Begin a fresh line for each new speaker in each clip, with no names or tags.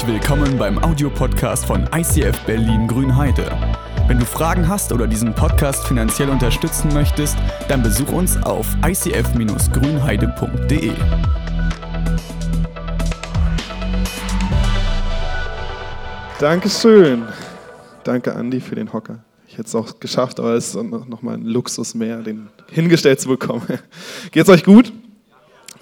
Herzlich willkommen beim Audiopodcast von ICF Berlin Grünheide. Wenn du Fragen hast oder diesen Podcast finanziell unterstützen möchtest, dann besuch uns auf icf-grünheide.de.
Dankeschön. Danke, Andi, für den Hocker. Ich hätte es auch geschafft, aber es ist noch mal ein Luxus mehr, den hingestellt zu bekommen. Geht's euch gut?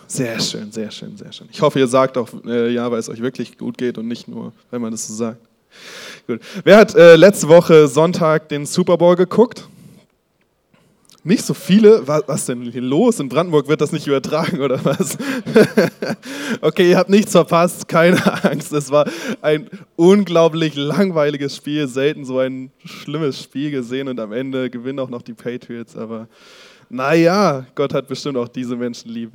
Sehr schön, sehr schön, sehr schön. Ich hoffe, ihr sagt auch äh, ja, weil es euch wirklich gut geht und nicht nur, wenn man das so sagt. Gut. Wer hat äh, letzte Woche Sonntag den Super Bowl geguckt? Nicht so viele. Was, was denn hier los? In Brandenburg wird das nicht übertragen oder was? okay, ihr habt nichts verpasst, keine Angst. Es war ein unglaublich langweiliges Spiel. Selten so ein schlimmes Spiel gesehen und am Ende gewinnen auch noch die Patriots. Aber naja, Gott hat bestimmt auch diese Menschen lieb.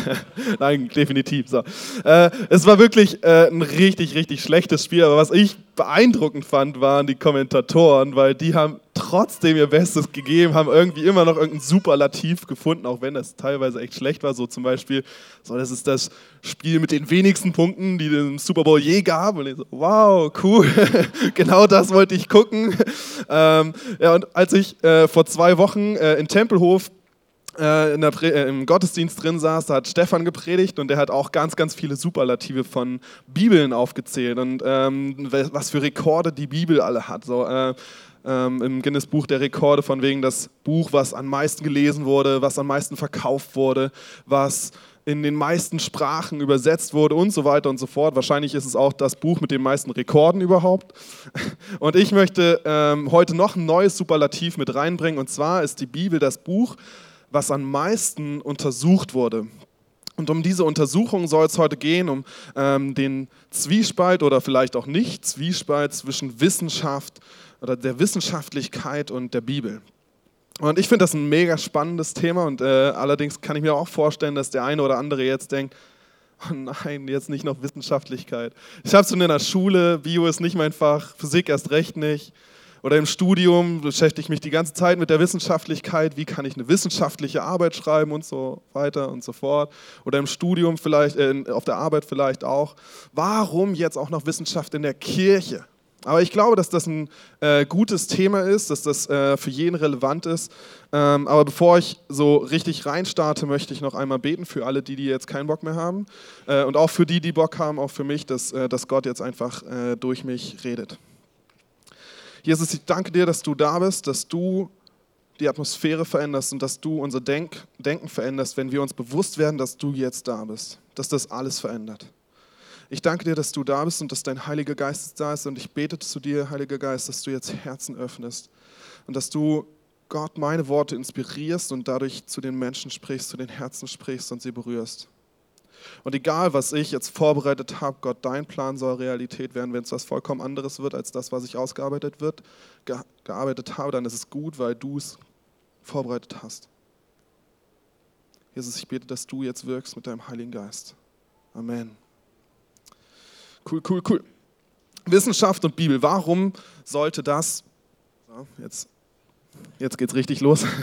Nein, definitiv. So. Äh, es war wirklich äh, ein richtig, richtig schlechtes Spiel, aber was ich beeindruckend fand, waren die Kommentatoren, weil die haben trotzdem ihr Bestes gegeben, haben irgendwie immer noch irgendein Superlativ gefunden, auch wenn das teilweise echt schlecht war. So zum Beispiel, so das ist das Spiel mit den wenigsten Punkten, die den Super Bowl je gab. Und ich so, wow, cool, genau das wollte ich gucken. Ähm, ja, und als ich äh, vor zwei Wochen äh, in Tempelhof äh, äh, im Gottesdienst drin saß, da hat Stefan gepredigt und der hat auch ganz, ganz viele Superlative von Bibeln aufgezählt und ähm, was für Rekorde die Bibel alle hat. So, äh, ähm, im Guinness Buch der Rekorde von wegen das Buch, was am meisten gelesen wurde, was am meisten verkauft wurde, was in den meisten Sprachen übersetzt wurde und so weiter und so fort. Wahrscheinlich ist es auch das Buch mit den meisten Rekorden überhaupt. Und ich möchte ähm, heute noch ein neues Superlativ mit reinbringen. Und zwar ist die Bibel das Buch, was am meisten untersucht wurde. Und um diese Untersuchung soll es heute gehen, um ähm, den Zwiespalt oder vielleicht auch nicht Zwiespalt zwischen Wissenschaft oder der Wissenschaftlichkeit und der Bibel. Und ich finde das ein mega spannendes Thema und äh, allerdings kann ich mir auch vorstellen, dass der eine oder andere jetzt denkt, oh nein, jetzt nicht noch Wissenschaftlichkeit. Ich habe es schon in der Schule, Bio ist nicht mein Fach, Physik erst recht nicht. Oder im Studium beschäftige ich mich die ganze Zeit mit der Wissenschaftlichkeit, wie kann ich eine wissenschaftliche Arbeit schreiben und so weiter und so fort. Oder im Studium vielleicht, äh, auf der Arbeit vielleicht auch. Warum jetzt auch noch Wissenschaft in der Kirche? Aber ich glaube, dass das ein äh, gutes Thema ist, dass das äh, für jeden relevant ist. Ähm, aber bevor ich so richtig reinstarte, möchte ich noch einmal beten für alle, die, die jetzt keinen Bock mehr haben. Äh, und auch für die, die Bock haben, auch für mich, dass, äh, dass Gott jetzt einfach äh, durch mich redet. Jesus, ich danke dir, dass du da bist, dass du die Atmosphäre veränderst und dass du unser Denk Denken veränderst, wenn wir uns bewusst werden, dass du jetzt da bist, dass das alles verändert. Ich danke dir, dass du da bist und dass dein Heiliger Geist da ist und ich bete zu dir, Heiliger Geist, dass du jetzt Herzen öffnest und dass du Gott meine Worte inspirierst und dadurch zu den Menschen sprichst, zu den Herzen sprichst und sie berührst. Und egal, was ich jetzt vorbereitet habe, Gott, dein Plan soll Realität werden. Wenn es was vollkommen anderes wird als das, was ich ausgearbeitet wird, ge gearbeitet habe, dann ist es gut, weil du es vorbereitet hast. Jesus, ich bete, dass du jetzt wirkst mit deinem Heiligen Geist. Amen. Cool, cool, cool. Wissenschaft und Bibel. Warum sollte das, jetzt Jetzt geht's richtig los.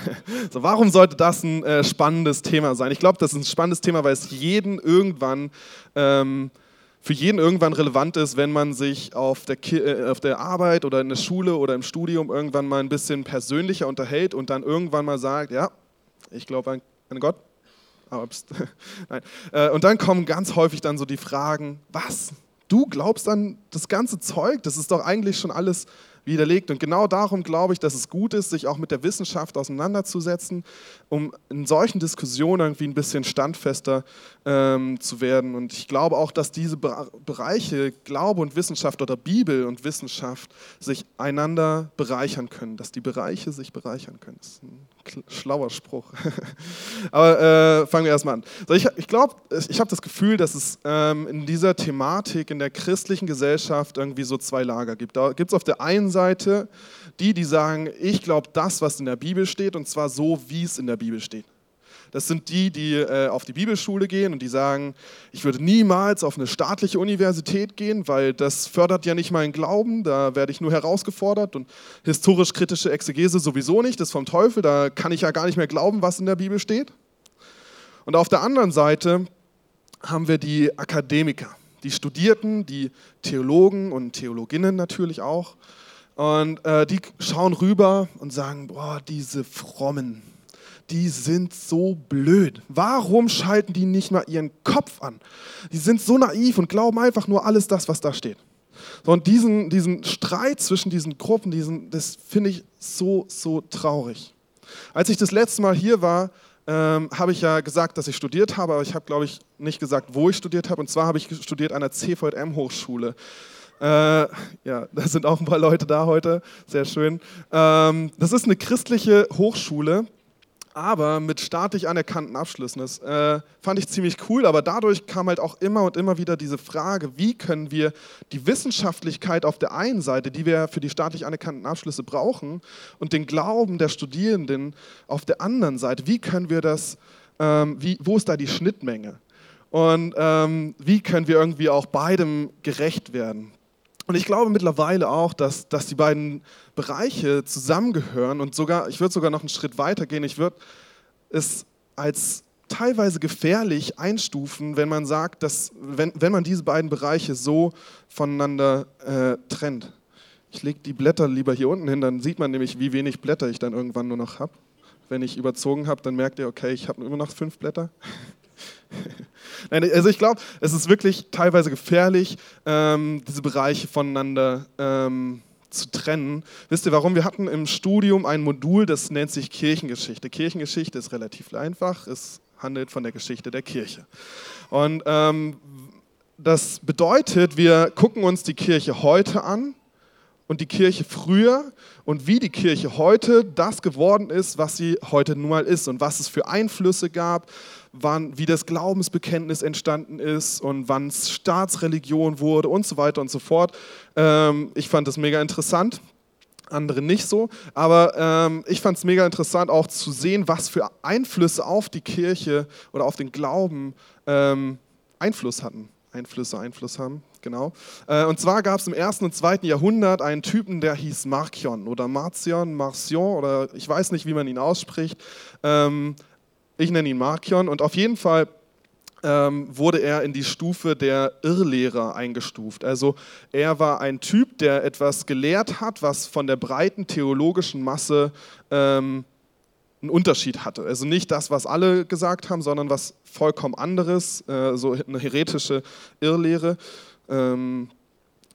So, warum sollte das ein äh, spannendes Thema sein? Ich glaube, das ist ein spannendes Thema, weil es jeden irgendwann, ähm, für jeden irgendwann relevant ist, wenn man sich auf der, äh, auf der Arbeit oder in der Schule oder im Studium irgendwann mal ein bisschen persönlicher unterhält und dann irgendwann mal sagt, ja, ich glaube an, an Gott. Aber, Nein. Äh, und dann kommen ganz häufig dann so die Fragen, was? Du glaubst an das ganze Zeug? Das ist doch eigentlich schon alles widerlegt. Und genau darum glaube ich, dass es gut ist, sich auch mit der Wissenschaft auseinanderzusetzen, um in solchen Diskussionen irgendwie ein bisschen standfester ähm, zu werden. Und ich glaube auch, dass diese Bereiche Glaube und Wissenschaft oder Bibel und Wissenschaft sich einander bereichern können, dass die Bereiche sich bereichern können. Das ist ein schlauer Spruch. Aber äh, fangen wir erstmal an. So, ich ich glaube, ich habe das Gefühl, dass es ähm, in dieser Thematik in der christlichen Gesellschaft irgendwie so zwei Lager gibt. Da gibt es auf der einen Seite die, die sagen, ich glaube das, was in der Bibel steht, und zwar so, wie es in der Bibel steht. Das sind die, die äh, auf die Bibelschule gehen und die sagen, ich würde niemals auf eine staatliche Universität gehen, weil das fördert ja nicht meinen Glauben, da werde ich nur herausgefordert und historisch-kritische Exegese sowieso nicht, das ist vom Teufel, da kann ich ja gar nicht mehr glauben, was in der Bibel steht. Und auf der anderen Seite haben wir die Akademiker, die Studierten, die Theologen und Theologinnen natürlich auch. Und äh, die schauen rüber und sagen, boah, diese Frommen, die sind so blöd. Warum schalten die nicht mal ihren Kopf an? Die sind so naiv und glauben einfach nur alles das, was da steht. Und diesen, diesen Streit zwischen diesen Gruppen, diesen, das finde ich so, so traurig. Als ich das letzte Mal hier war, ähm, habe ich ja gesagt, dass ich studiert habe, aber ich habe, glaube ich, nicht gesagt, wo ich studiert habe. Und zwar habe ich studiert an der CVM-Hochschule. Äh, ja, da sind auch ein paar Leute da heute, sehr schön. Ähm, das ist eine christliche Hochschule aber mit staatlich anerkannten Abschlüssen. Das äh, fand ich ziemlich cool, aber dadurch kam halt auch immer und immer wieder diese Frage, wie können wir die Wissenschaftlichkeit auf der einen Seite, die wir für die staatlich anerkannten Abschlüsse brauchen, und den Glauben der Studierenden auf der anderen Seite, wie können wir das, ähm, wie, wo ist da die Schnittmenge? Und ähm, wie können wir irgendwie auch beidem gerecht werden? Und ich glaube mittlerweile auch, dass, dass die beiden Bereiche zusammengehören und sogar, ich würde sogar noch einen Schritt weiter gehen. Ich würde es als teilweise gefährlich einstufen, wenn man sagt, dass, wenn, wenn man diese beiden Bereiche so voneinander äh, trennt. Ich lege die Blätter lieber hier unten hin, dann sieht man nämlich, wie wenig Blätter ich dann irgendwann nur noch habe. Wenn ich überzogen habe, dann merkt ihr, okay, ich habe immer noch fünf Blätter. Nein, also ich glaube, es ist wirklich teilweise gefährlich, ähm, diese Bereiche voneinander ähm, zu trennen. Wisst ihr warum? Wir hatten im Studium ein Modul, das nennt sich Kirchengeschichte. Kirchengeschichte ist relativ einfach, es handelt von der Geschichte der Kirche. Und ähm, das bedeutet, wir gucken uns die Kirche heute an und die Kirche früher und wie die Kirche heute das geworden ist, was sie heute nun mal ist und was es für Einflüsse gab, wann, wie das Glaubensbekenntnis entstanden ist und wann es Staatsreligion wurde und so weiter und so fort. Ähm, ich fand das mega interessant andere nicht so. Aber ähm, ich fand es mega interessant auch zu sehen, was für Einflüsse auf die Kirche oder auf den Glauben ähm, Einfluss hatten. Einflüsse Einfluss haben, genau. Äh, und zwar gab es im ersten und zweiten Jahrhundert einen Typen, der hieß Markion oder Marcion, Marcion oder ich weiß nicht, wie man ihn ausspricht. Ähm, ich nenne ihn Markion und auf jeden Fall ähm, wurde er in die Stufe der Irrlehrer eingestuft. Also er war ein Typ, der etwas gelehrt hat, was von der breiten theologischen Masse ähm, einen Unterschied hatte. Also nicht das, was alle gesagt haben, sondern was vollkommen anderes, äh, so eine heretische Irrlehre. Ähm,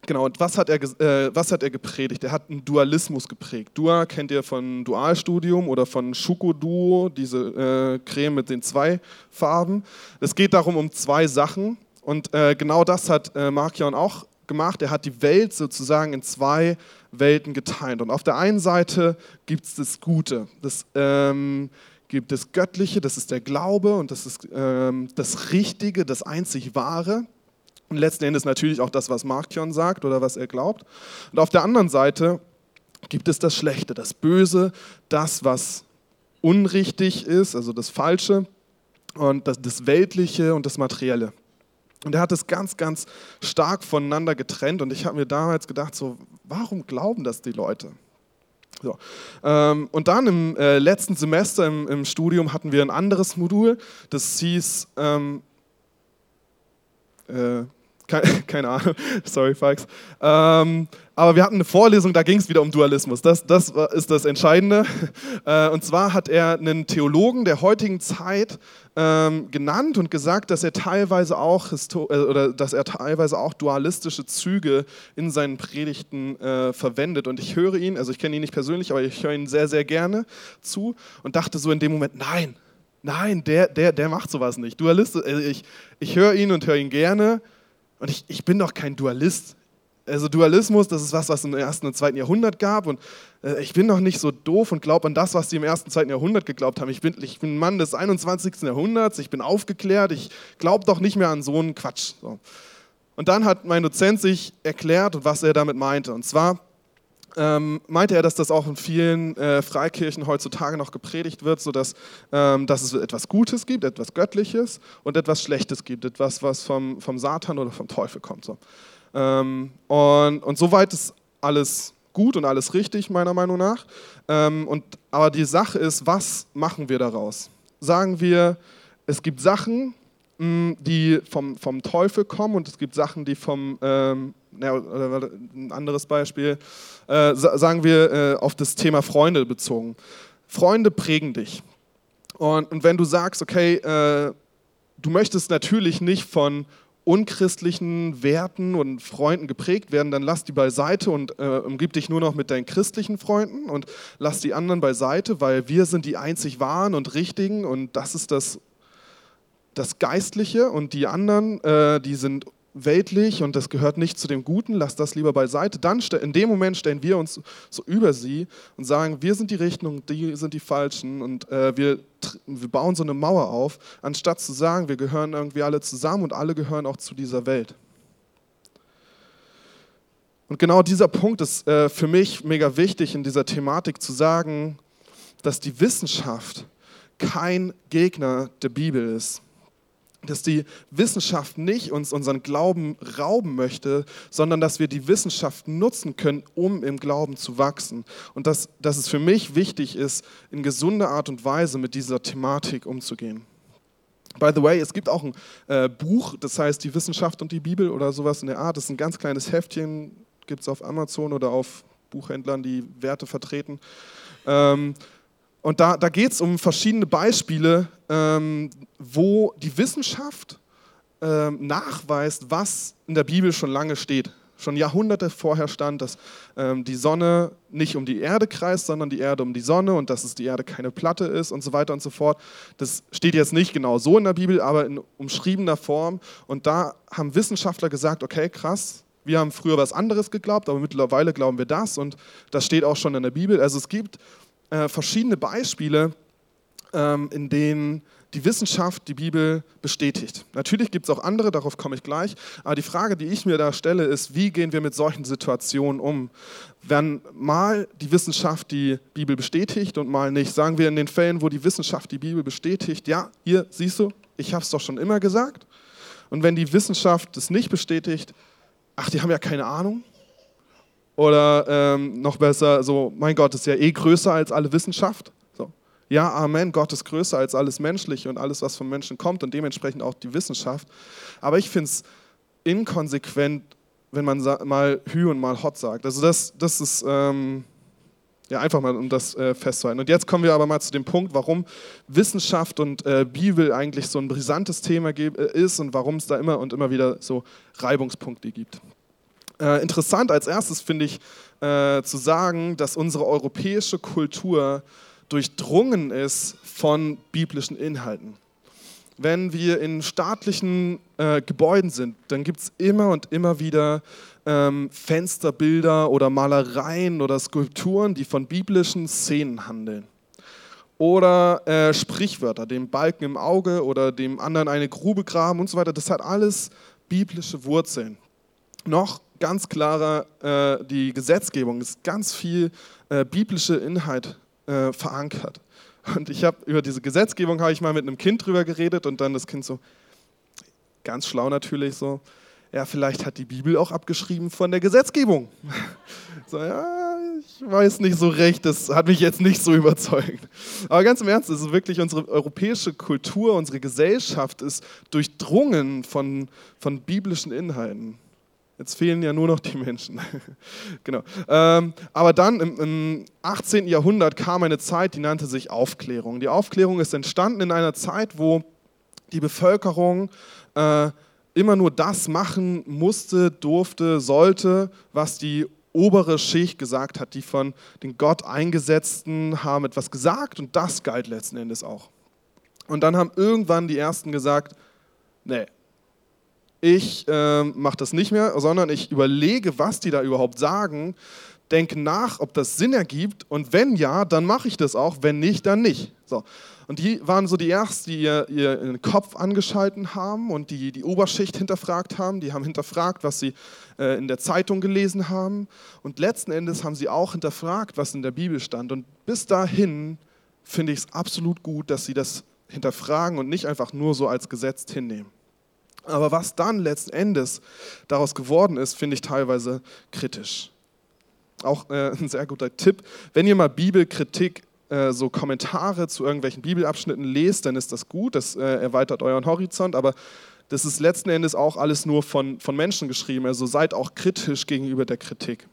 genau, und was hat, er, äh, was hat er gepredigt? Er hat einen Dualismus geprägt. Dua kennt ihr von Dualstudium oder von Shuko-Duo, diese äh, Creme mit den zwei Farben. Es geht darum um zwei Sachen und äh, genau das hat äh, Markion auch gemacht. Er hat die Welt sozusagen in zwei Welten geteilt. Und auf der einen Seite gibt es das Gute, das ähm, gibt das Göttliche, das ist der Glaube und das ist ähm, das Richtige, das einzig Wahre. Und letzten Endes natürlich auch das, was Markion sagt oder was er glaubt. Und auf der anderen Seite gibt es das Schlechte, das Böse, das, was unrichtig ist, also das Falsche und das, das Weltliche und das Materielle. Und er hat es ganz, ganz stark voneinander getrennt. Und ich habe mir damals gedacht, so, warum glauben das die Leute? So. Ähm, und dann im äh, letzten Semester im, im, Studium hatten wir ein anderes Modul, das hieß, ähm, äh, keine, Ahnung, sorry, Falks. Ähm, aber wir hatten eine Vorlesung, da ging es wieder um Dualismus. Das, das ist das Entscheidende. Äh, und zwar hat er einen Theologen der heutigen Zeit ähm, genannt und gesagt, dass er teilweise auch äh, oder dass er teilweise auch dualistische Züge in seinen Predigten äh, verwendet. Und ich höre ihn, also ich kenne ihn nicht persönlich, aber ich höre ihn sehr, sehr gerne zu und dachte so in dem Moment, nein, nein, der, der, der macht sowas nicht. Dualist, also ich, ich höre ihn und höre ihn gerne und ich, ich bin doch kein Dualist. Also Dualismus, das ist was, was im ersten und zweiten Jahrhundert gab. Und äh, ich bin noch nicht so doof und glaube an das, was die im ersten und zweiten Jahrhundert geglaubt haben. Ich bin, ich bin ein Mann des 21. Jahrhunderts, ich bin aufgeklärt, ich glaube doch nicht mehr an so einen Quatsch. So. Und dann hat mein Dozent sich erklärt, was er damit meinte. Und zwar ähm, meinte er, dass das auch in vielen äh, Freikirchen heutzutage noch gepredigt wird, sodass ähm, dass es etwas Gutes gibt, etwas Göttliches und etwas Schlechtes gibt, etwas, was vom, vom Satan oder vom Teufel kommt. So. Ähm, und, und soweit ist alles gut und alles richtig, meiner Meinung nach. Ähm, und, aber die Sache ist, was machen wir daraus? Sagen wir, es gibt Sachen, die vom, vom Teufel kommen und es gibt Sachen, die vom, ähm, ja, ein anderes Beispiel, äh, sagen wir äh, auf das Thema Freunde bezogen. Freunde prägen dich. Und, und wenn du sagst, okay, äh, du möchtest natürlich nicht von unchristlichen Werten und Freunden geprägt werden, dann lass die beiseite und äh, umgib dich nur noch mit deinen christlichen Freunden und lass die anderen beiseite, weil wir sind die einzig wahren und richtigen und das ist das, das Geistliche und die anderen, äh, die sind weltlich und das gehört nicht zu dem Guten, lass das lieber beiseite. Dann in dem Moment stellen wir uns so über sie und sagen, wir sind die Richtung, die sind die Falschen und äh, wir, wir bauen so eine Mauer auf, anstatt zu sagen, wir gehören irgendwie alle zusammen und alle gehören auch zu dieser Welt. Und genau dieser Punkt ist äh, für mich mega wichtig in dieser Thematik zu sagen, dass die Wissenschaft kein Gegner der Bibel ist dass die Wissenschaft nicht uns unseren Glauben rauben möchte, sondern dass wir die Wissenschaft nutzen können, um im Glauben zu wachsen. Und dass, dass es für mich wichtig ist, in gesunder Art und Weise mit dieser Thematik umzugehen. By the way, es gibt auch ein äh, Buch, das heißt Die Wissenschaft und die Bibel oder sowas in der Art. Das ist ein ganz kleines Heftchen, gibt es auf Amazon oder auf Buchhändlern, die Werte vertreten. Ähm, und da, da geht es um verschiedene Beispiele, ähm, wo die Wissenschaft ähm, nachweist, was in der Bibel schon lange steht. Schon Jahrhunderte vorher stand, dass ähm, die Sonne nicht um die Erde kreist, sondern die Erde um die Sonne und dass es die Erde keine Platte ist und so weiter und so fort. Das steht jetzt nicht genau so in der Bibel, aber in umschriebener Form. Und da haben Wissenschaftler gesagt, okay, krass, wir haben früher was anderes geglaubt, aber mittlerweile glauben wir das und das steht auch schon in der Bibel. Also es gibt äh, verschiedene Beispiele, ähm, in denen die Wissenschaft die Bibel bestätigt. Natürlich gibt es auch andere, darauf komme ich gleich. Aber die Frage, die ich mir da stelle, ist, wie gehen wir mit solchen Situationen um? Wenn mal die Wissenschaft die Bibel bestätigt und mal nicht. Sagen wir in den Fällen, wo die Wissenschaft die Bibel bestätigt, ja, hier siehst du, ich habe es doch schon immer gesagt. Und wenn die Wissenschaft es nicht bestätigt, ach, die haben ja keine Ahnung, oder ähm, noch besser, so, mein Gott ist ja eh größer als alle Wissenschaft. So. Ja, Amen, Gott ist größer als alles Menschliche und alles, was vom Menschen kommt und dementsprechend auch die Wissenschaft. Aber ich finde es inkonsequent, wenn man mal Hü und mal Hot sagt. Also das, das ist ähm, ja einfach mal, um das äh, festzuhalten. Und jetzt kommen wir aber mal zu dem Punkt, warum Wissenschaft und äh, Bibel eigentlich so ein brisantes Thema äh, ist und warum es da immer und immer wieder so Reibungspunkte gibt. Äh, interessant als erstes finde ich äh, zu sagen, dass unsere europäische Kultur durchdrungen ist von biblischen Inhalten. Wenn wir in staatlichen äh, Gebäuden sind, dann gibt es immer und immer wieder ähm, Fensterbilder oder Malereien oder Skulpturen, die von biblischen Szenen handeln. Oder äh, Sprichwörter, dem Balken im Auge oder dem anderen eine Grube graben und so weiter. Das hat alles biblische Wurzeln. Noch ganz klarer, äh, die Gesetzgebung ist ganz viel äh, biblische Inhalt äh, verankert. Und ich habe über diese Gesetzgebung habe ich mal mit einem Kind drüber geredet und dann das Kind so ganz schlau natürlich so, ja vielleicht hat die Bibel auch abgeschrieben von der Gesetzgebung. so ja, ich weiß nicht so recht, das hat mich jetzt nicht so überzeugt. Aber ganz im Ernst, es ist wirklich unsere europäische Kultur, unsere Gesellschaft ist durchdrungen von, von biblischen Inhalten. Jetzt fehlen ja nur noch die Menschen. genau. Ähm, aber dann im, im 18. Jahrhundert kam eine Zeit, die nannte sich Aufklärung. Die Aufklärung ist entstanden in einer Zeit, wo die Bevölkerung äh, immer nur das machen musste, durfte, sollte, was die obere Schicht gesagt hat. Die von den Gott eingesetzten haben etwas gesagt und das galt letzten Endes auch. Und dann haben irgendwann die Ersten gesagt, nee, ich äh, mache das nicht mehr, sondern ich überlege, was die da überhaupt sagen, denke nach, ob das Sinn ergibt und wenn ja, dann mache ich das auch, wenn nicht, dann nicht. So. Und die waren so die Ersten, die ihr, ihren Kopf angeschalten haben und die die Oberschicht hinterfragt haben. Die haben hinterfragt, was sie äh, in der Zeitung gelesen haben. Und letzten Endes haben sie auch hinterfragt, was in der Bibel stand. Und bis dahin finde ich es absolut gut, dass sie das hinterfragen und nicht einfach nur so als Gesetz hinnehmen. Aber was dann letzten Endes daraus geworden ist, finde ich teilweise kritisch. Auch äh, ein sehr guter Tipp, wenn ihr mal Bibelkritik äh, so Kommentare zu irgendwelchen Bibelabschnitten lest, dann ist das gut, das äh, erweitert euren Horizont, aber das ist letzten Endes auch alles nur von, von Menschen geschrieben, also seid auch kritisch gegenüber der Kritik.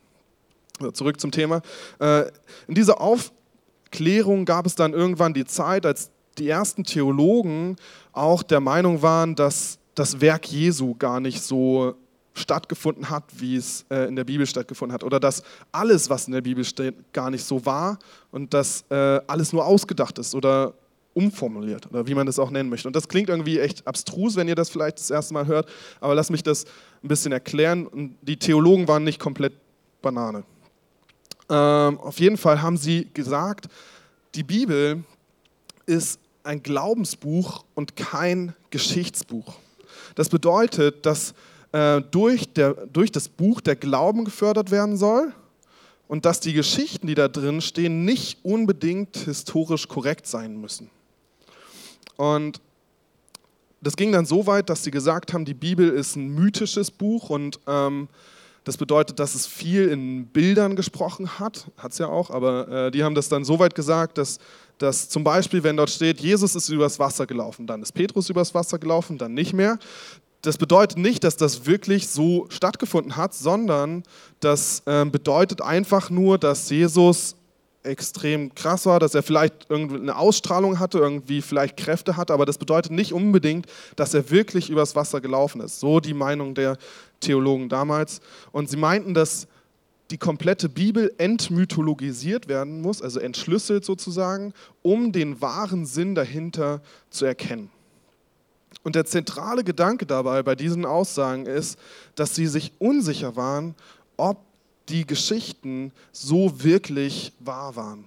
Also zurück zum Thema. Äh, in dieser Aufklärung gab es dann irgendwann die Zeit, als die ersten Theologen auch der Meinung waren, dass das Werk Jesu gar nicht so stattgefunden hat, wie es äh, in der Bibel stattgefunden hat. Oder dass alles, was in der Bibel steht, gar nicht so war und dass äh, alles nur ausgedacht ist oder umformuliert oder wie man das auch nennen möchte. Und das klingt irgendwie echt abstrus, wenn ihr das vielleicht das erste Mal hört, aber lasst mich das ein bisschen erklären. Die Theologen waren nicht komplett Banane. Ähm, auf jeden Fall haben sie gesagt, die Bibel ist ein Glaubensbuch und kein Geschichtsbuch. Das bedeutet, dass äh, durch, der, durch das Buch der Glauben gefördert werden soll und dass die Geschichten, die da drin stehen, nicht unbedingt historisch korrekt sein müssen. Und das ging dann so weit, dass sie gesagt haben, die Bibel ist ein mythisches Buch und ähm, das bedeutet, dass es viel in Bildern gesprochen hat, hat es ja auch, aber äh, die haben das dann so weit gesagt, dass, dass zum Beispiel, wenn dort steht, Jesus ist übers Wasser gelaufen, dann ist Petrus übers Wasser gelaufen, dann nicht mehr. Das bedeutet nicht, dass das wirklich so stattgefunden hat, sondern das äh, bedeutet einfach nur, dass Jesus extrem krass war, dass er vielleicht eine Ausstrahlung hatte, irgendwie vielleicht Kräfte hatte, aber das bedeutet nicht unbedingt, dass er wirklich übers Wasser gelaufen ist. So die Meinung der Theologen damals. Und sie meinten, dass die komplette Bibel entmythologisiert werden muss, also entschlüsselt sozusagen, um den wahren Sinn dahinter zu erkennen. Und der zentrale Gedanke dabei bei diesen Aussagen ist, dass sie sich unsicher waren, ob die Geschichten so wirklich wahr waren.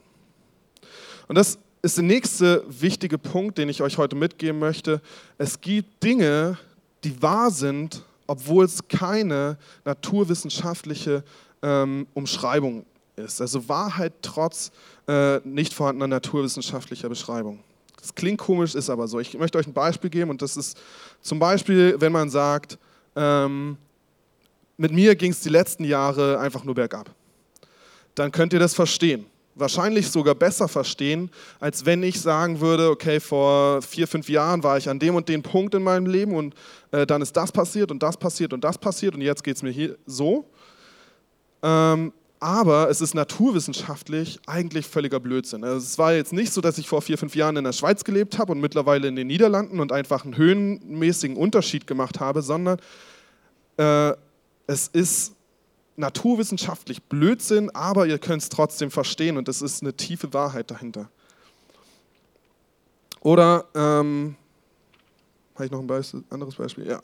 Und das ist der nächste wichtige Punkt, den ich euch heute mitgeben möchte. Es gibt Dinge, die wahr sind, obwohl es keine naturwissenschaftliche ähm, Umschreibung ist. Also Wahrheit trotz äh, nicht vorhandener naturwissenschaftlicher Beschreibung. Das klingt komisch, ist aber so. Ich möchte euch ein Beispiel geben und das ist zum Beispiel, wenn man sagt, ähm, mit mir ging es die letzten Jahre einfach nur bergab. Dann könnt ihr das verstehen. Wahrscheinlich sogar besser verstehen, als wenn ich sagen würde, okay, vor vier, fünf Jahren war ich an dem und dem Punkt in meinem Leben und äh, dann ist das passiert und das passiert und das passiert und jetzt geht es mir hier so. Ähm, aber es ist naturwissenschaftlich eigentlich völliger Blödsinn. Also es war jetzt nicht so, dass ich vor vier, fünf Jahren in der Schweiz gelebt habe und mittlerweile in den Niederlanden und einfach einen höhenmäßigen Unterschied gemacht habe, sondern äh, es ist naturwissenschaftlich Blödsinn, aber ihr könnt es trotzdem verstehen und es ist eine tiefe Wahrheit dahinter. Oder, ähm, habe ich noch ein Beispiel, anderes Beispiel? Ja.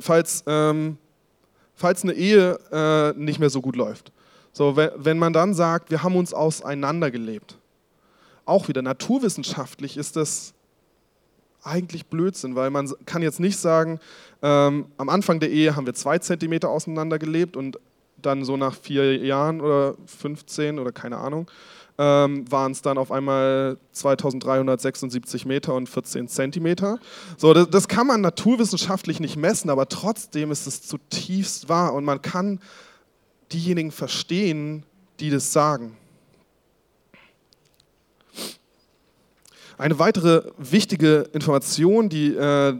Falls, ähm, falls eine Ehe äh, nicht mehr so gut läuft. So, wenn man dann sagt, wir haben uns auseinandergelebt. Auch wieder naturwissenschaftlich ist das eigentlich Blödsinn, weil man kann jetzt nicht sagen, ähm, am Anfang der Ehe haben wir zwei Zentimeter auseinander gelebt und dann so nach vier Jahren oder 15 oder keine Ahnung, ähm, waren es dann auf einmal 2376 Meter und 14 Zentimeter. So, das, das kann man naturwissenschaftlich nicht messen, aber trotzdem ist es zutiefst wahr und man kann diejenigen verstehen, die das sagen. Eine weitere wichtige Information, die, äh,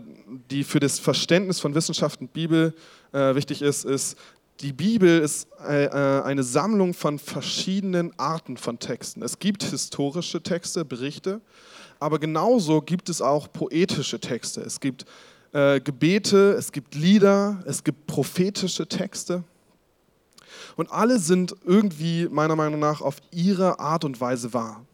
die für das Verständnis von Wissenschaft und Bibel äh, wichtig ist, ist, die Bibel ist äh, eine Sammlung von verschiedenen Arten von Texten. Es gibt historische Texte, Berichte, aber genauso gibt es auch poetische Texte. Es gibt äh, Gebete, es gibt Lieder, es gibt prophetische Texte. Und alle sind irgendwie meiner Meinung nach auf ihre Art und Weise wahr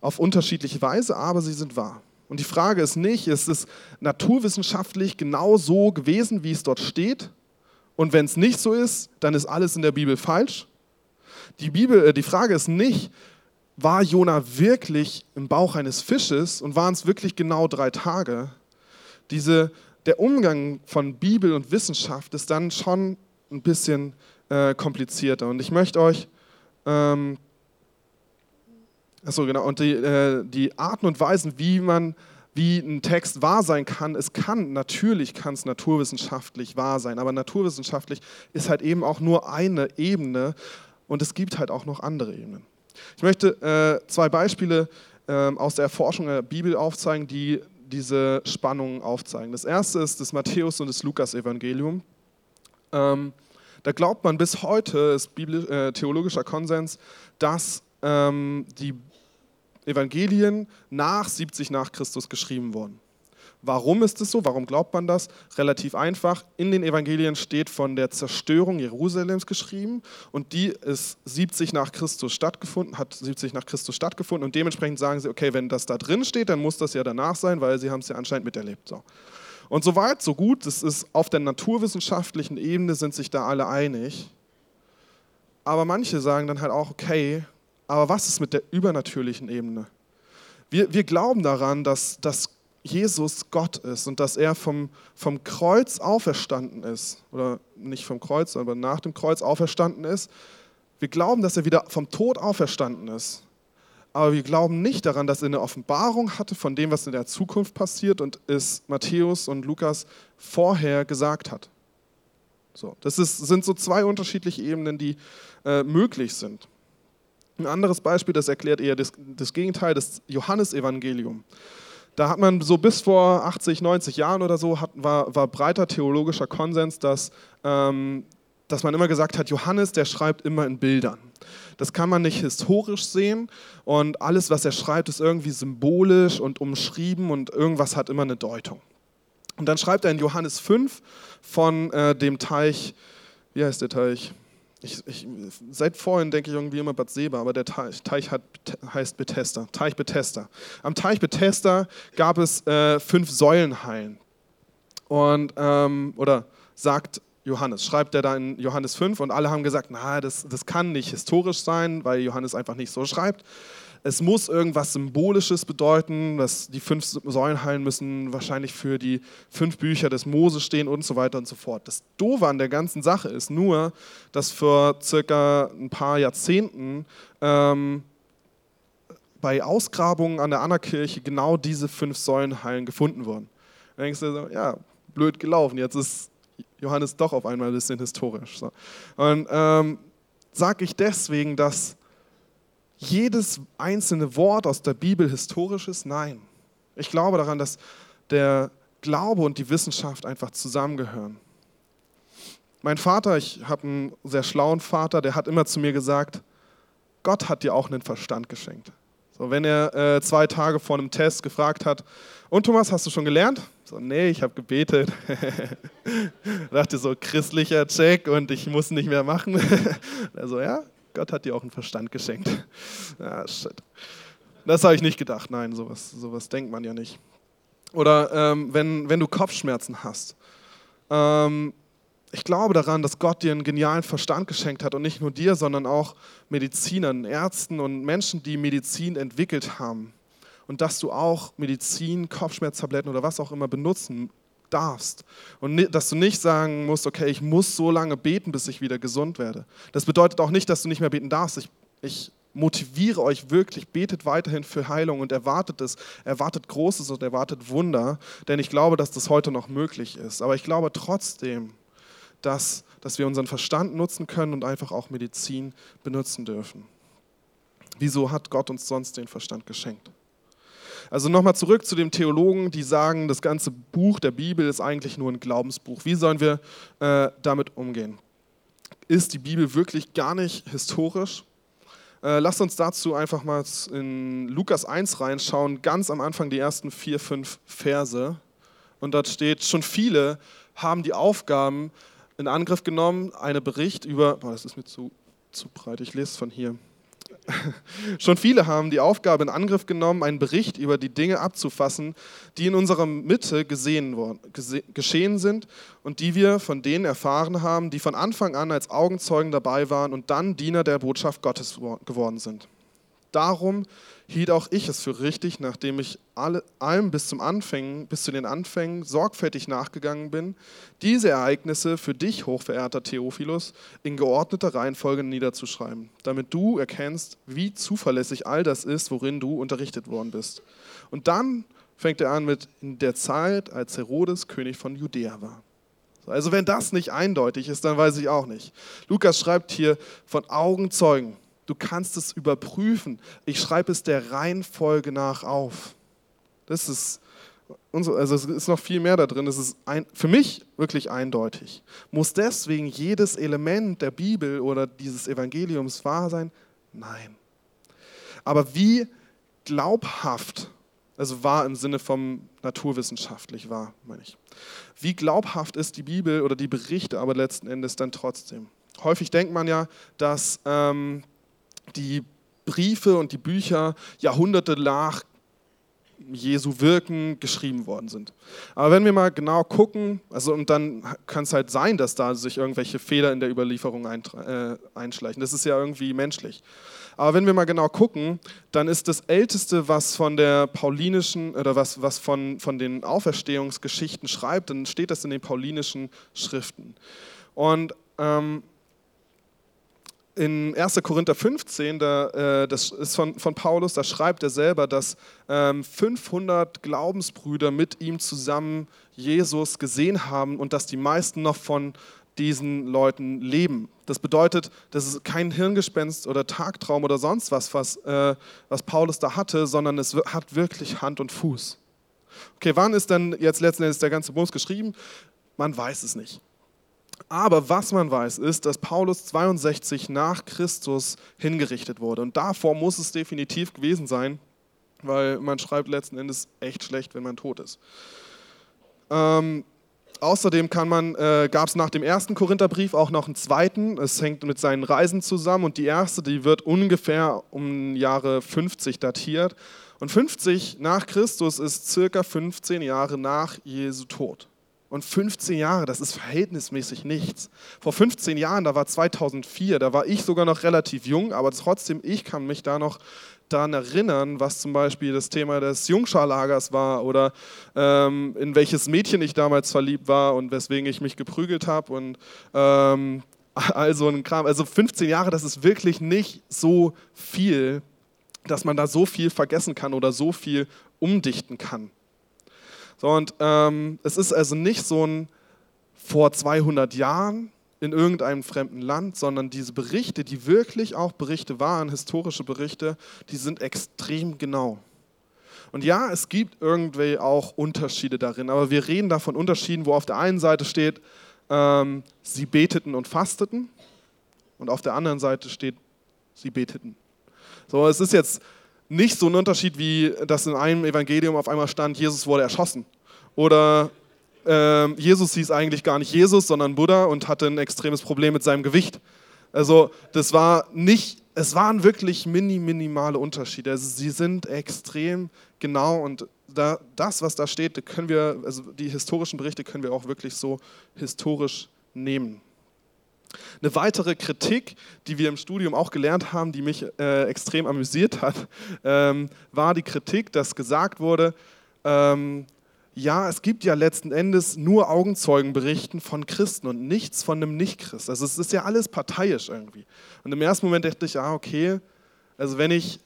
auf unterschiedliche Weise, aber sie sind wahr. Und die Frage ist nicht, ist es naturwissenschaftlich genau so gewesen, wie es dort steht? Und wenn es nicht so ist, dann ist alles in der Bibel falsch. Die, Bibel, äh, die Frage ist nicht, war Jona wirklich im Bauch eines Fisches und waren es wirklich genau drei Tage? Diese, der Umgang von Bibel und Wissenschaft ist dann schon ein bisschen äh, komplizierter. Und ich möchte euch ähm, Achso, genau. Und die, äh, die Arten und Weisen, wie man wie ein Text wahr sein kann, es kann, natürlich kann es naturwissenschaftlich wahr sein, aber naturwissenschaftlich ist halt eben auch nur eine Ebene und es gibt halt auch noch andere Ebenen. Ich möchte äh, zwei Beispiele äh, aus der Erforschung der Bibel aufzeigen, die diese Spannungen aufzeigen. Das erste ist das Matthäus- und das Lukas-Evangelium. Ähm, da glaubt man bis heute, ist Bibel, äh, theologischer Konsens, dass ähm, die Evangelien nach 70 nach Christus geschrieben wurden. Warum ist es so? Warum glaubt man das? Relativ einfach. In den Evangelien steht von der Zerstörung Jerusalems geschrieben und die ist 70 nach Christus stattgefunden, hat 70 nach Christus stattgefunden und dementsprechend sagen sie, okay, wenn das da drin steht, dann muss das ja danach sein, weil sie haben es ja anscheinend miterlebt. So. Und so weit, so gut, das ist auf der naturwissenschaftlichen Ebene sind sich da alle einig. Aber manche sagen dann halt auch, okay, aber was ist mit der übernatürlichen Ebene? Wir, wir glauben daran, dass, dass Jesus Gott ist und dass er vom, vom Kreuz auferstanden ist, oder nicht vom Kreuz, aber nach dem Kreuz auferstanden ist. Wir glauben, dass er wieder vom Tod auferstanden ist. Aber wir glauben nicht daran, dass er eine Offenbarung hatte von dem, was in der Zukunft passiert und es Matthäus und Lukas vorher gesagt hat. So, das ist, sind so zwei unterschiedliche Ebenen, die äh, möglich sind. Ein anderes Beispiel, das erklärt eher das, das Gegenteil, das Johannesevangelium. Da hat man so bis vor 80, 90 Jahren oder so, hat, war, war breiter theologischer Konsens, dass, ähm, dass man immer gesagt hat, Johannes, der schreibt immer in Bildern. Das kann man nicht historisch sehen und alles, was er schreibt, ist irgendwie symbolisch und umschrieben und irgendwas hat immer eine Deutung. Und dann schreibt er in Johannes 5 von äh, dem Teich, wie heißt der Teich? Ich, ich, seit vorhin denke ich irgendwie immer Bad Seba, aber der Teich, Teich hat, heißt Bethesda. Teich Bethesda. Am Teich Bethesda gab es äh, fünf Säulenhallen. Und, ähm, oder sagt Johannes, schreibt er da in Johannes 5 und alle haben gesagt, na, das, das kann nicht historisch sein, weil Johannes einfach nicht so schreibt es muss irgendwas Symbolisches bedeuten, dass die fünf Säulenhallen müssen wahrscheinlich für die fünf Bücher des Mose stehen und so weiter und so fort. Das Doofe an der ganzen Sache ist nur, dass vor circa ein paar Jahrzehnten ähm, bei Ausgrabungen an der Anna-Kirche genau diese fünf Säulenhallen gefunden wurden. Da denkst du so, ja, blöd gelaufen, jetzt ist Johannes doch auf einmal ein bisschen historisch. So. Und ähm, sage ich deswegen, dass jedes einzelne Wort aus der Bibel historisch ist? Nein. Ich glaube daran, dass der Glaube und die Wissenschaft einfach zusammengehören. Mein Vater, ich habe einen sehr schlauen Vater, der hat immer zu mir gesagt, Gott hat dir auch einen Verstand geschenkt. So, wenn er äh, zwei Tage vor einem Test gefragt hat, und Thomas, hast du schon gelernt? So, nee, ich habe gebetet. dachte so, christlicher Check und ich muss nicht mehr machen. also ja, Gott hat dir auch einen Verstand geschenkt. Ah, shit. Das habe ich nicht gedacht. Nein, sowas, sowas denkt man ja nicht. Oder ähm, wenn, wenn du Kopfschmerzen hast. Ähm, ich glaube daran, dass Gott dir einen genialen Verstand geschenkt hat und nicht nur dir, sondern auch Medizinern, Ärzten und Menschen, die Medizin entwickelt haben. Und dass du auch Medizin, Kopfschmerztabletten oder was auch immer benutzen darfst. Und dass du nicht sagen musst, okay, ich muss so lange beten, bis ich wieder gesund werde. Das bedeutet auch nicht, dass du nicht mehr beten darfst. Ich, ich motiviere euch wirklich, betet weiterhin für Heilung und erwartet es, erwartet Großes und erwartet Wunder, denn ich glaube, dass das heute noch möglich ist. Aber ich glaube trotzdem, dass, dass wir unseren Verstand nutzen können und einfach auch Medizin benutzen dürfen. Wieso hat Gott uns sonst den Verstand geschenkt? Also nochmal zurück zu den Theologen, die sagen, das ganze Buch der Bibel ist eigentlich nur ein Glaubensbuch. Wie sollen wir äh, damit umgehen? Ist die Bibel wirklich gar nicht historisch? Äh, lasst uns dazu einfach mal in Lukas 1 reinschauen, ganz am Anfang die ersten vier, fünf Verse. Und dort steht, schon viele haben die Aufgaben in Angriff genommen, einen Bericht über, oh, das ist mir zu, zu breit, ich lese es von hier. Schon viele haben die Aufgabe in Angriff genommen, einen Bericht über die Dinge abzufassen, die in unserer Mitte gesehen worden, geschehen sind und die wir von denen erfahren haben, die von Anfang an als Augenzeugen dabei waren und dann Diener der Botschaft Gottes geworden sind. Darum hielt auch ich es für richtig, nachdem ich alle, allem bis, zum Anfängen, bis zu den Anfängen sorgfältig nachgegangen bin, diese Ereignisse für dich, hochverehrter Theophilus, in geordneter Reihenfolge niederzuschreiben, damit du erkennst, wie zuverlässig all das ist, worin du unterrichtet worden bist. Und dann fängt er an mit in der Zeit, als Herodes König von Judäa war. Also wenn das nicht eindeutig ist, dann weiß ich auch nicht. Lukas schreibt hier von Augenzeugen. Du kannst es überprüfen. Ich schreibe es der Reihenfolge nach auf. Das ist, also es ist noch viel mehr da drin. Es ist ein, für mich wirklich eindeutig. Muss deswegen jedes Element der Bibel oder dieses Evangeliums wahr sein? Nein. Aber wie glaubhaft, also wahr im Sinne vom naturwissenschaftlich wahr, meine ich. Wie glaubhaft ist die Bibel oder die Berichte aber letzten Endes dann trotzdem? Häufig denkt man ja, dass ähm, die Briefe und die Bücher Jahrhunderte nach Jesu Wirken geschrieben worden sind. Aber wenn wir mal genau gucken, also und dann kann es halt sein, dass da sich irgendwelche Fehler in der Überlieferung äh, einschleichen. Das ist ja irgendwie menschlich. Aber wenn wir mal genau gucken, dann ist das Älteste, was von der paulinischen oder was, was von, von den Auferstehungsgeschichten schreibt, dann steht das in den paulinischen Schriften. Und ähm, in 1. Korinther 15, da, äh, das ist von, von Paulus, da schreibt er selber, dass ähm, 500 Glaubensbrüder mit ihm zusammen Jesus gesehen haben und dass die meisten noch von diesen Leuten leben. Das bedeutet, das ist kein Hirngespenst oder Tagtraum oder sonst was, was, äh, was Paulus da hatte, sondern es hat wirklich Hand und Fuß. Okay, wann ist denn jetzt letzten Endes der ganze Bums geschrieben? Man weiß es nicht. Aber was man weiß, ist, dass Paulus 62 nach Christus hingerichtet wurde. Und davor muss es definitiv gewesen sein, weil man schreibt letzten Endes echt schlecht, wenn man tot ist. Ähm, außerdem äh, gab es nach dem ersten Korintherbrief auch noch einen zweiten. Es hängt mit seinen Reisen zusammen. Und die erste, die wird ungefähr um Jahre 50 datiert. Und 50 nach Christus ist circa 15 Jahre nach Jesu Tod. Und 15 Jahre, das ist verhältnismäßig nichts. Vor 15 Jahren, da war 2004, da war ich sogar noch relativ jung, aber trotzdem, ich kann mich da noch daran erinnern, was zum Beispiel das Thema des Jungscharlagers war oder ähm, in welches Mädchen ich damals verliebt war und weswegen ich mich geprügelt habe und ähm, also ein Kram. Also 15 Jahre, das ist wirklich nicht so viel, dass man da so viel vergessen kann oder so viel umdichten kann. Und ähm, es ist also nicht so ein vor 200 Jahren in irgendeinem fremden Land, sondern diese Berichte, die wirklich auch Berichte waren, historische Berichte, die sind extrem genau. Und ja, es gibt irgendwie auch Unterschiede darin, aber wir reden da von Unterschieden, wo auf der einen Seite steht, ähm, sie beteten und fasteten und auf der anderen Seite steht, sie beteten. So, es ist jetzt nicht so ein Unterschied, wie dass in einem Evangelium auf einmal stand, Jesus wurde erschossen. Oder äh, Jesus hieß eigentlich gar nicht Jesus, sondern Buddha und hatte ein extremes Problem mit seinem Gewicht. Also das war nicht, es waren wirklich mini, minimale Unterschiede. Also sie sind extrem genau und da, das, was da steht, können wir, also die historischen Berichte können wir auch wirklich so historisch nehmen. Eine weitere Kritik, die wir im Studium auch gelernt haben, die mich äh, extrem amüsiert hat, ähm, war die Kritik, dass gesagt wurde, ähm, ja, es gibt ja letzten Endes nur Augenzeugenberichten von Christen und nichts von einem Nichtchrist. Also es ist ja alles parteiisch irgendwie. Und im ersten Moment dachte ich, ah, okay, also wenn ich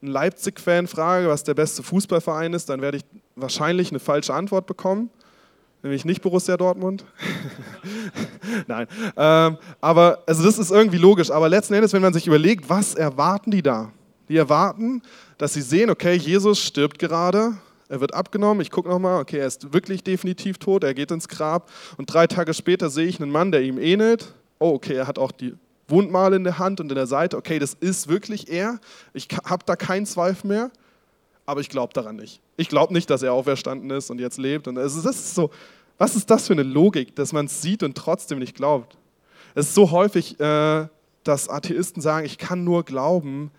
einen Leipzig-Fan frage, was der beste Fußballverein ist, dann werde ich wahrscheinlich eine falsche Antwort bekommen nämlich nicht Borussia Dortmund. Nein, ähm, aber also das ist irgendwie logisch. Aber letzten Endes, wenn man sich überlegt, was erwarten die da? Die erwarten, dass sie sehen, okay, Jesus stirbt gerade, er wird abgenommen, ich gucke nochmal, okay, er ist wirklich definitiv tot, er geht ins Grab und drei Tage später sehe ich einen Mann, der ihm ähnelt. Oh, okay, er hat auch die Wundmale in der Hand und in der Seite. Okay, das ist wirklich er. Ich habe da keinen Zweifel mehr aber ich glaube daran nicht. Ich glaube nicht, dass er auferstanden ist und jetzt lebt. Und es ist so, was ist das für eine Logik, dass man es sieht und trotzdem nicht glaubt? Es ist so häufig, äh, dass Atheisten sagen, ich kann nur glauben,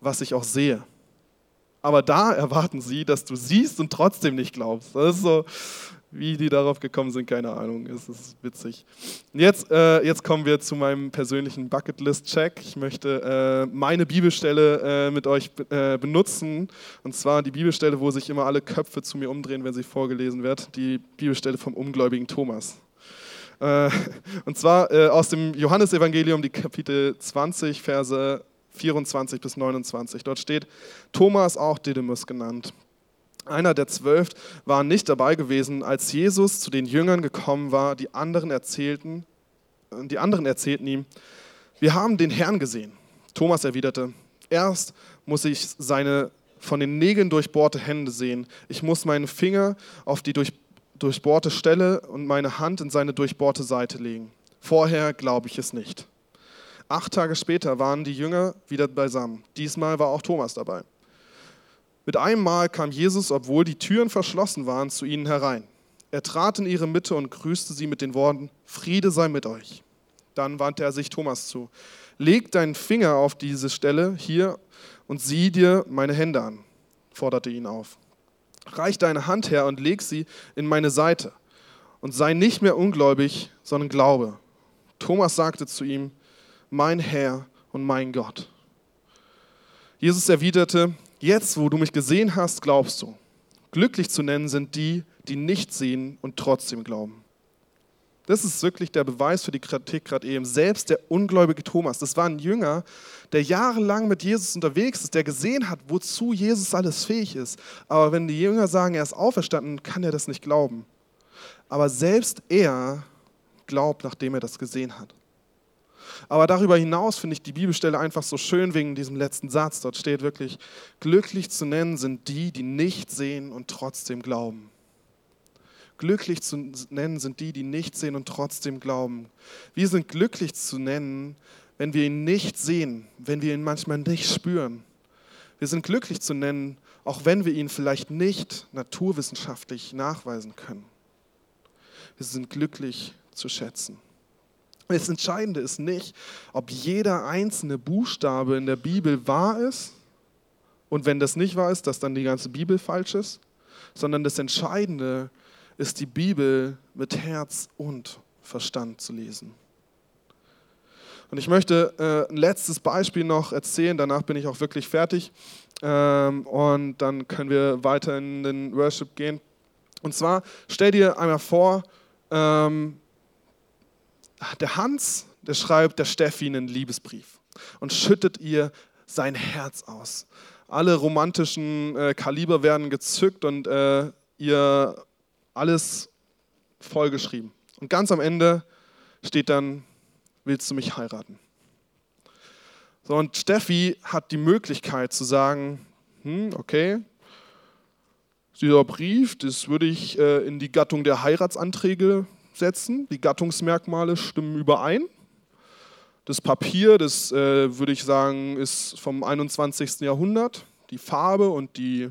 was ich auch sehe. Aber da erwarten sie, dass du siehst und trotzdem nicht glaubst. Das ist so, wie die darauf gekommen sind, keine Ahnung. Es ist witzig. Jetzt, äh, jetzt kommen wir zu meinem persönlichen Bucketlist-Check. Ich möchte äh, meine Bibelstelle äh, mit euch äh, benutzen. Und zwar die Bibelstelle, wo sich immer alle Köpfe zu mir umdrehen, wenn sie vorgelesen wird. Die Bibelstelle vom ungläubigen Thomas. Äh, und zwar äh, aus dem Johannesevangelium, die Kapitel 20, Verse 24 bis 29. Dort steht, Thomas, auch Didymus genannt, einer der zwölf war nicht dabei gewesen, als Jesus zu den Jüngern gekommen war. Die anderen erzählten, die anderen erzählten ihm, wir haben den Herrn gesehen. Thomas erwiderte, erst muss ich seine von den Nägeln durchbohrte Hände sehen. Ich muss meinen Finger auf die durch, durchbohrte Stelle und meine Hand in seine durchbohrte Seite legen. Vorher glaube ich es nicht. Acht Tage später waren die Jünger wieder beisammen. Diesmal war auch Thomas dabei. Mit einem Mal kam Jesus, obwohl die Türen verschlossen waren, zu ihnen herein. Er trat in ihre Mitte und grüßte sie mit den Worten, Friede sei mit euch. Dann wandte er sich Thomas zu. Leg deinen Finger auf diese Stelle hier und sieh dir meine Hände an, forderte ihn auf. Reich deine Hand her und leg sie in meine Seite und sei nicht mehr ungläubig, sondern glaube. Thomas sagte zu ihm, mein Herr und mein Gott. Jesus erwiderte, jetzt wo du mich gesehen hast, glaubst du. Glücklich zu nennen sind die, die nicht sehen und trotzdem glauben. Das ist wirklich der Beweis für die Kritik gerade eben. Selbst der ungläubige Thomas, das war ein Jünger, der jahrelang mit Jesus unterwegs ist, der gesehen hat, wozu Jesus alles fähig ist. Aber wenn die Jünger sagen, er ist auferstanden, kann er das nicht glauben. Aber selbst er glaubt, nachdem er das gesehen hat. Aber darüber hinaus finde ich die Bibelstelle einfach so schön wegen diesem letzten Satz. Dort steht wirklich, glücklich zu nennen sind die, die nicht sehen und trotzdem glauben. Glücklich zu nennen sind die, die nicht sehen und trotzdem glauben. Wir sind glücklich zu nennen, wenn wir ihn nicht sehen, wenn wir ihn manchmal nicht spüren. Wir sind glücklich zu nennen, auch wenn wir ihn vielleicht nicht naturwissenschaftlich nachweisen können. Wir sind glücklich zu schätzen. Das Entscheidende ist nicht, ob jeder einzelne Buchstabe in der Bibel wahr ist und wenn das nicht wahr ist, dass dann die ganze Bibel falsch ist, sondern das Entscheidende ist, die Bibel mit Herz und Verstand zu lesen. Und ich möchte äh, ein letztes Beispiel noch erzählen, danach bin ich auch wirklich fertig ähm, und dann können wir weiter in den Worship gehen. Und zwar stell dir einmal vor, ähm, der Hans, der schreibt der Steffi einen Liebesbrief und schüttet ihr sein Herz aus. Alle romantischen äh, Kaliber werden gezückt und äh, ihr alles vollgeschrieben. Und ganz am Ende steht dann, willst du mich heiraten? So, und Steffi hat die Möglichkeit zu sagen, hm, okay, dieser Brief, das würde ich äh, in die Gattung der Heiratsanträge setzen. Die Gattungsmerkmale stimmen überein. Das Papier, das äh, würde ich sagen, ist vom 21. Jahrhundert. Die Farbe und die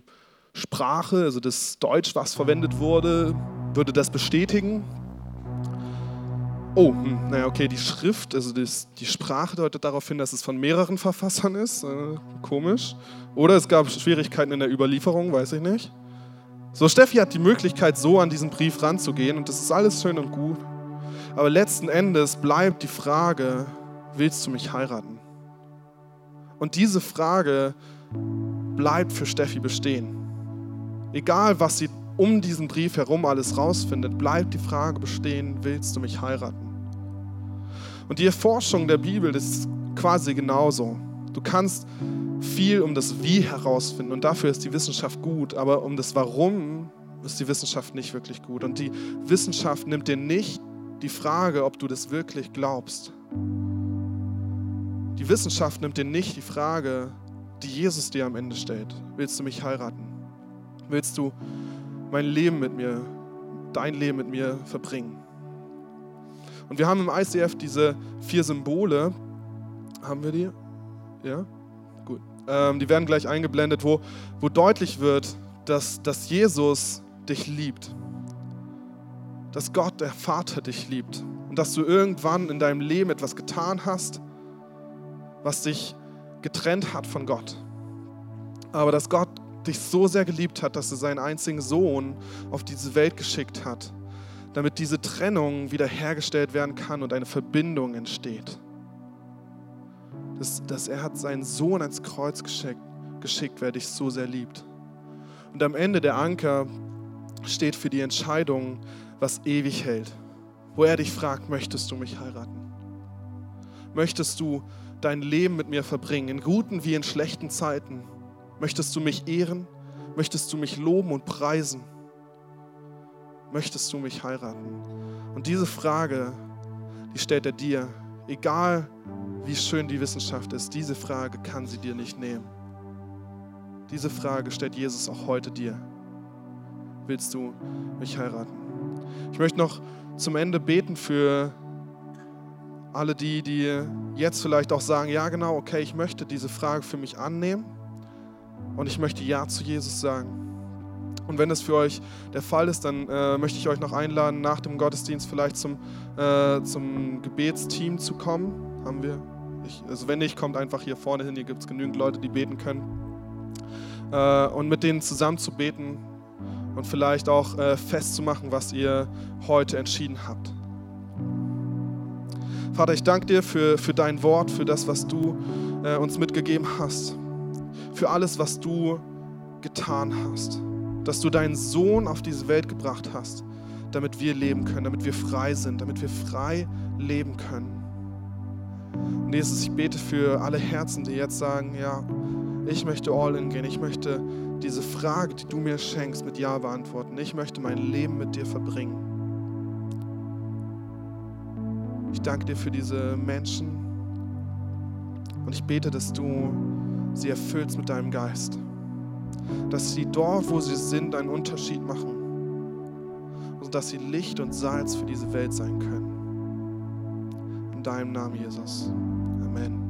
Sprache, also das Deutsch, was verwendet wurde, würde das bestätigen. Oh, hm, naja, okay, die Schrift, also das, die Sprache deutet darauf hin, dass es von mehreren Verfassern ist. Äh, komisch. Oder es gab Schwierigkeiten in der Überlieferung, weiß ich nicht. So, Steffi hat die Möglichkeit, so an diesen Brief ranzugehen und das ist alles schön und gut. Aber letzten Endes bleibt die Frage, willst du mich heiraten? Und diese Frage bleibt für Steffi bestehen. Egal, was sie um diesen Brief herum alles rausfindet, bleibt die Frage bestehen, willst du mich heiraten? Und die Erforschung der Bibel ist quasi genauso. Du kannst viel um das Wie herausfinden und dafür ist die Wissenschaft gut, aber um das Warum ist die Wissenschaft nicht wirklich gut. Und die Wissenschaft nimmt dir nicht die Frage, ob du das wirklich glaubst. Die Wissenschaft nimmt dir nicht die Frage, die Jesus dir am Ende stellt. Willst du mich heiraten? Willst du mein Leben mit mir, dein Leben mit mir verbringen? Und wir haben im ICF diese vier Symbole. Haben wir die? Ja? Ähm, die werden gleich eingeblendet, wo, wo deutlich wird, dass, dass Jesus dich liebt. Dass Gott, der Vater, dich liebt. Und dass du irgendwann in deinem Leben etwas getan hast, was dich getrennt hat von Gott. Aber dass Gott dich so sehr geliebt hat, dass er seinen einzigen Sohn auf diese Welt geschickt hat, damit diese Trennung wiederhergestellt werden kann und eine Verbindung entsteht dass, dass er hat seinen Sohn ans Kreuz geschickt, geschickt, wer dich so sehr liebt. Und am Ende der Anker steht für die Entscheidung, was ewig hält, wo er dich fragt, möchtest du mich heiraten? Möchtest du dein Leben mit mir verbringen, in guten wie in schlechten Zeiten? Möchtest du mich ehren? Möchtest du mich loben und preisen? Möchtest du mich heiraten? Und diese Frage, die stellt er dir egal wie schön die Wissenschaft ist, diese Frage kann sie dir nicht nehmen. Diese Frage stellt Jesus auch heute dir. Willst du mich heiraten? Ich möchte noch zum Ende beten für alle die, die jetzt vielleicht auch sagen, ja genau, okay, ich möchte diese Frage für mich annehmen und ich möchte Ja zu Jesus sagen. Und wenn das für euch der Fall ist, dann äh, möchte ich euch noch einladen, nach dem Gottesdienst vielleicht zum, äh, zum Gebetsteam zu kommen. Haben wir? Ich, also wenn nicht, kommt einfach hier vorne hin. Hier gibt es genügend Leute, die beten können. Äh, und mit denen zusammen zu beten und vielleicht auch äh, festzumachen, was ihr heute entschieden habt. Vater, ich danke dir für, für dein Wort, für das, was du äh, uns mitgegeben hast, für alles, was du getan hast dass du deinen Sohn auf diese Welt gebracht hast, damit wir leben können, damit wir frei sind, damit wir frei leben können. Und Jesus, ich bete für alle Herzen, die jetzt sagen, ja, ich möchte all in gehen, ich möchte diese Frage, die du mir schenkst, mit Ja beantworten. Ich möchte mein Leben mit dir verbringen. Ich danke dir für diese Menschen und ich bete, dass du sie erfüllst mit deinem Geist dass sie dort, wo sie sind, einen Unterschied machen und dass sie Licht und Salz für diese Welt sein können. In deinem Namen, Jesus. Amen.